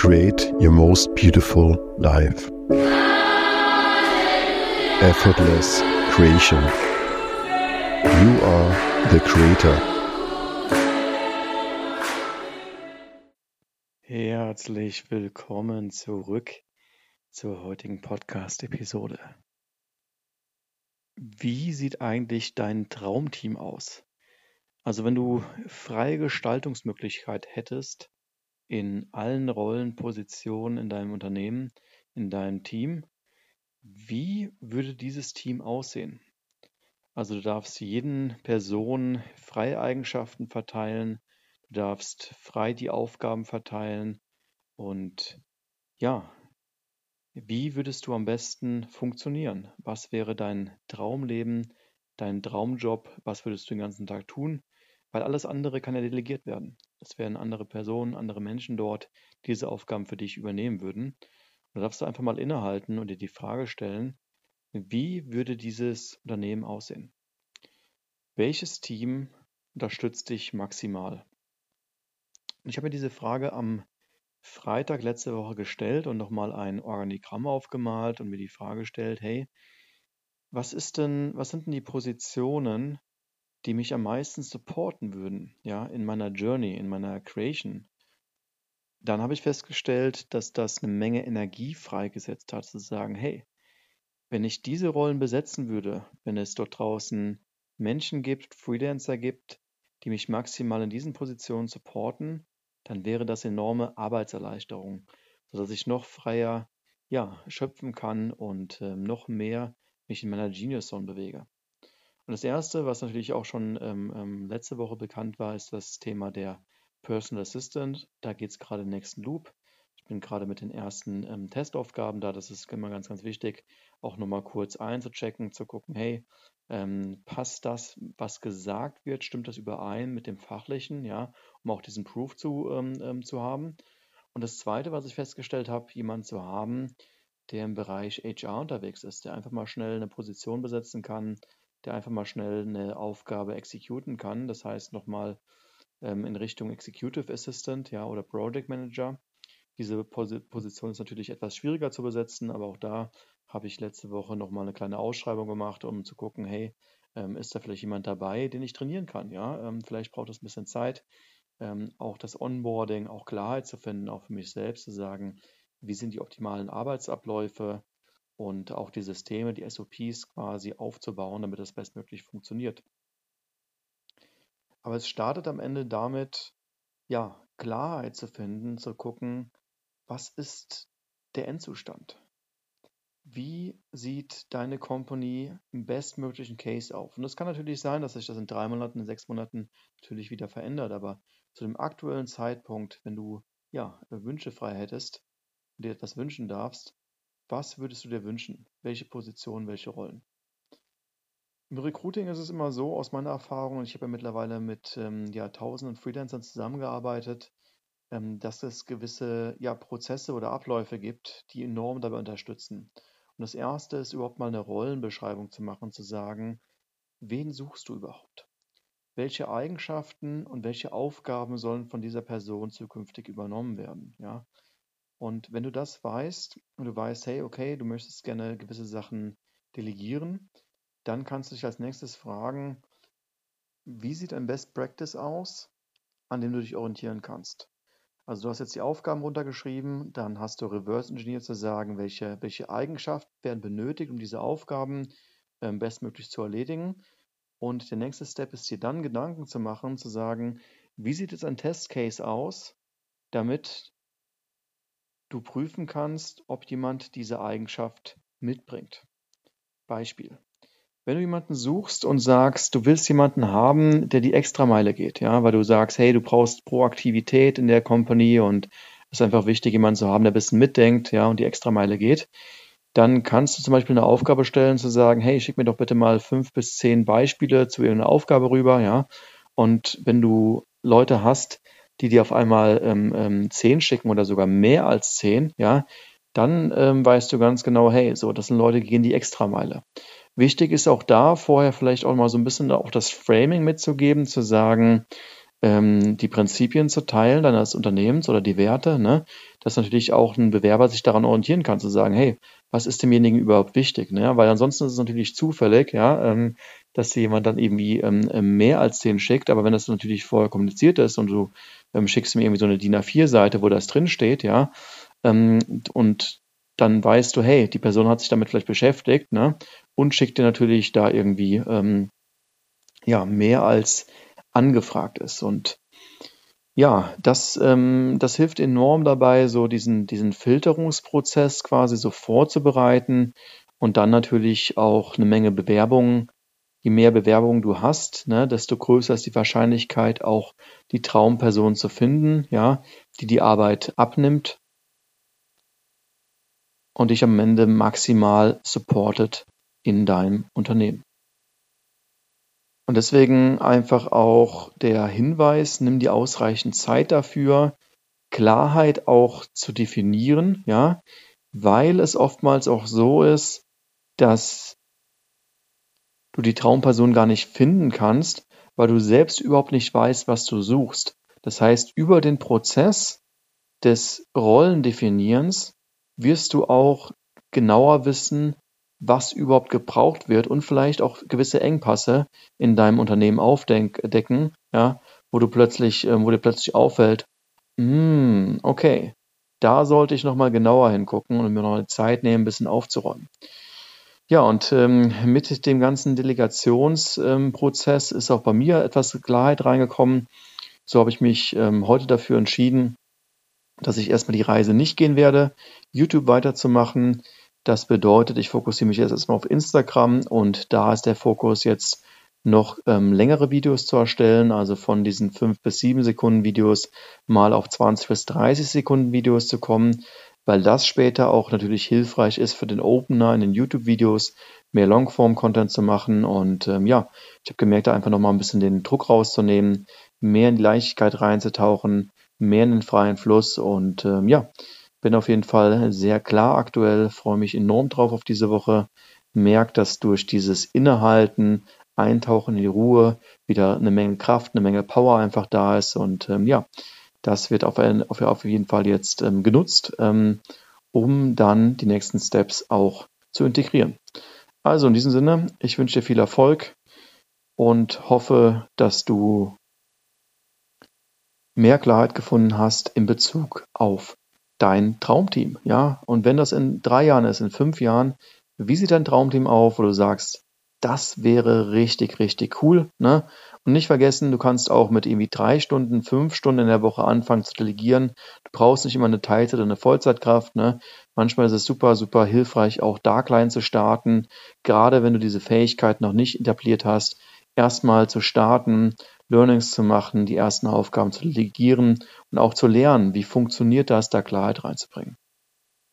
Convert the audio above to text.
create your most beautiful life. Effortless creation. You are the creator. Herzlich willkommen zurück zur heutigen Podcast-Episode. Wie sieht eigentlich dein Traumteam aus? Also wenn du freie Gestaltungsmöglichkeit hättest in allen Rollen, Positionen in deinem Unternehmen, in deinem Team, wie würde dieses Team aussehen? Also du darfst jeden Person freie Eigenschaften verteilen, du darfst frei die Aufgaben verteilen und ja, wie würdest du am besten funktionieren? Was wäre dein Traumleben, dein Traumjob? Was würdest du den ganzen Tag tun? Weil alles andere kann ja delegiert werden. Es wären andere Personen, andere Menschen dort, die diese Aufgaben für dich übernehmen würden. Und da darfst du einfach mal innehalten und dir die Frage stellen, wie würde dieses Unternehmen aussehen? Welches Team unterstützt dich maximal? Und ich habe mir diese Frage am Freitag letzte Woche gestellt und nochmal ein Organigramm aufgemalt und mir die Frage gestellt, hey, was ist denn, was sind denn die Positionen, die mich am meisten supporten würden, ja, in meiner Journey, in meiner Creation? Dann habe ich festgestellt, dass das eine Menge Energie freigesetzt hat, zu sagen, hey, wenn ich diese Rollen besetzen würde, wenn es dort draußen Menschen gibt, Freelancer gibt, die mich maximal in diesen Positionen supporten, dann wäre das enorme Arbeitserleichterung, sodass ich noch freier ja, schöpfen kann und äh, noch mehr mich in meiner Genius Zone bewege. Und das erste, was natürlich auch schon ähm, ähm, letzte Woche bekannt war, ist das Thema der Personal Assistant. Da geht es gerade im nächsten Loop. Ich bin gerade mit den ersten ähm, Testaufgaben da. Das ist immer ganz, ganz wichtig, auch nochmal kurz einzuchecken, zu gucken, hey, ähm, passt das, was gesagt wird, stimmt das überein mit dem Fachlichen, ja, um auch diesen Proof zu, ähm, ähm zu haben. Und das Zweite, was ich festgestellt habe, jemanden zu haben, der im Bereich HR unterwegs ist, der einfach mal schnell eine Position besetzen kann, der einfach mal schnell eine Aufgabe exekuten kann. Das heißt nochmal ähm, in Richtung Executive Assistant ja, oder Project Manager. Diese Position ist natürlich etwas schwieriger zu besetzen, aber auch da habe ich letzte Woche nochmal eine kleine Ausschreibung gemacht, um zu gucken, hey, ähm, ist da vielleicht jemand dabei, den ich trainieren kann? Ja, ähm, vielleicht braucht es ein bisschen Zeit, ähm, auch das Onboarding, auch Klarheit zu finden, auch für mich selbst zu sagen, wie sind die optimalen Arbeitsabläufe und auch die Systeme, die SOPs quasi aufzubauen, damit das bestmöglich funktioniert. Aber es startet am Ende damit, ja, Klarheit zu finden, zu gucken, was ist der Endzustand? Wie sieht deine Company im bestmöglichen Case auf? Und das kann natürlich sein, dass sich das in drei Monaten, in sechs Monaten natürlich wieder verändert, aber zu dem aktuellen Zeitpunkt, wenn du ja Wünsche frei hättest und dir etwas wünschen darfst, was würdest du dir wünschen? Welche Position, welche Rollen? Im Recruiting ist es immer so, aus meiner Erfahrung, und ich habe ja mittlerweile mit ähm, ja, tausenden Freelancern zusammengearbeitet, ähm, dass es gewisse ja, Prozesse oder Abläufe gibt, die enorm dabei unterstützen. Und das erste ist überhaupt mal eine Rollenbeschreibung zu machen, zu sagen, wen suchst du überhaupt? Welche Eigenschaften und welche Aufgaben sollen von dieser Person zukünftig übernommen werden? Ja? Und wenn du das weißt und du weißt, hey, okay, du möchtest gerne gewisse Sachen delegieren, dann kannst du dich als nächstes fragen, wie sieht ein Best Practice aus, an dem du dich orientieren kannst? Also du hast jetzt die Aufgaben runtergeschrieben, dann hast du Reverse Engineer zu sagen, welche, welche Eigenschaften werden benötigt, um diese Aufgaben ähm, bestmöglich zu erledigen. Und der nächste Step ist dir dann Gedanken zu machen, zu sagen, wie sieht jetzt ein Testcase aus, damit du prüfen kannst, ob jemand diese Eigenschaft mitbringt. Beispiel. Wenn du jemanden suchst und sagst, du willst jemanden haben, der die Extrameile geht, ja, weil du sagst, hey, du brauchst Proaktivität in der Company und es ist einfach wichtig, jemanden zu haben, der ein bisschen mitdenkt, ja, und die Extrameile geht, dann kannst du zum Beispiel eine Aufgabe stellen, zu sagen, hey, schick mir doch bitte mal fünf bis zehn Beispiele zu irgendeiner Aufgabe rüber, ja. Und wenn du Leute hast, die dir auf einmal ähm, ähm, zehn schicken oder sogar mehr als zehn, ja, dann ähm, weißt du ganz genau, hey, so, das sind Leute, die gehen die Extrameile. Wichtig ist auch da vorher vielleicht auch mal so ein bisschen auch das Framing mitzugeben, zu sagen, ähm, die Prinzipien zu teilen deines Unternehmens oder die Werte, ne, dass natürlich auch ein Bewerber sich daran orientieren kann, zu sagen, hey, was ist demjenigen überhaupt wichtig? Ne? Weil ansonsten ist es natürlich zufällig, ja, ähm, dass jemand dann irgendwie ähm, mehr als zehn schickt, aber wenn das natürlich vorher kommuniziert ist und du ähm, schickst mir irgendwie so eine DIN A4-Seite, wo das drin steht, ja, ähm, und dann weißt du, hey, die Person hat sich damit vielleicht beschäftigt, ne, und schickt dir natürlich da irgendwie ähm, ja mehr als angefragt ist. Und ja, das, ähm, das hilft enorm dabei, so diesen, diesen Filterungsprozess quasi so vorzubereiten und dann natürlich auch eine Menge Bewerbungen. Je mehr Bewerbungen du hast, ne, desto größer ist die Wahrscheinlichkeit, auch die Traumperson zu finden, ja, die die Arbeit abnimmt und dich am Ende maximal supportet in deinem Unternehmen. Und deswegen einfach auch der Hinweis, nimm dir ausreichend Zeit dafür, Klarheit auch zu definieren, ja, weil es oftmals auch so ist, dass du die Traumperson gar nicht finden kannst, weil du selbst überhaupt nicht weißt, was du suchst. Das heißt, über den Prozess des Rollendefinierens wirst du auch genauer wissen, was überhaupt gebraucht wird und vielleicht auch gewisse Engpässe in deinem Unternehmen aufdecken, ja, wo du plötzlich, äh, wo dir plötzlich auffällt, mm, okay, da sollte ich nochmal genauer hingucken und mir noch eine Zeit nehmen, ein bisschen aufzuräumen. Ja, und ähm, mit dem ganzen Delegationsprozess ähm, ist auch bei mir etwas Klarheit reingekommen. So habe ich mich ähm, heute dafür entschieden, dass ich erstmal die Reise nicht gehen werde, YouTube weiterzumachen, das bedeutet, ich fokussiere mich jetzt erstmal auf Instagram und da ist der Fokus jetzt noch ähm, längere Videos zu erstellen, also von diesen 5 bis 7 Sekunden Videos mal auf 20 bis 30 Sekunden Videos zu kommen, weil das später auch natürlich hilfreich ist für den Opener in den YouTube-Videos, mehr Longform-Content zu machen. Und ähm, ja, ich habe gemerkt, da einfach nochmal ein bisschen den Druck rauszunehmen, mehr in die Leichtigkeit reinzutauchen, mehr in den freien Fluss und ähm, ja, bin auf jeden Fall sehr klar aktuell, freue mich enorm drauf auf diese Woche. Merke, dass durch dieses Innehalten, Eintauchen in die Ruhe wieder eine Menge Kraft, eine Menge Power einfach da ist. Und ähm, ja, das wird auf, auf, auf jeden Fall jetzt ähm, genutzt, ähm, um dann die nächsten Steps auch zu integrieren. Also in diesem Sinne, ich wünsche dir viel Erfolg und hoffe, dass du mehr Klarheit gefunden hast in Bezug auf dein Traumteam, ja. Und wenn das in drei Jahren ist, in fünf Jahren, wie sieht dein Traumteam auf, wo du sagst, das wäre richtig, richtig cool, ne? Und nicht vergessen, du kannst auch mit irgendwie drei Stunden, fünf Stunden in der Woche anfangen zu delegieren. Du brauchst nicht immer eine Teilzeit oder eine Vollzeitkraft, ne? Manchmal ist es super, super hilfreich, auch da klein zu starten. Gerade wenn du diese Fähigkeit noch nicht etabliert hast, erstmal zu starten, Learnings zu machen, die ersten Aufgaben zu delegieren und auch zu lernen, wie funktioniert das, da Klarheit reinzubringen.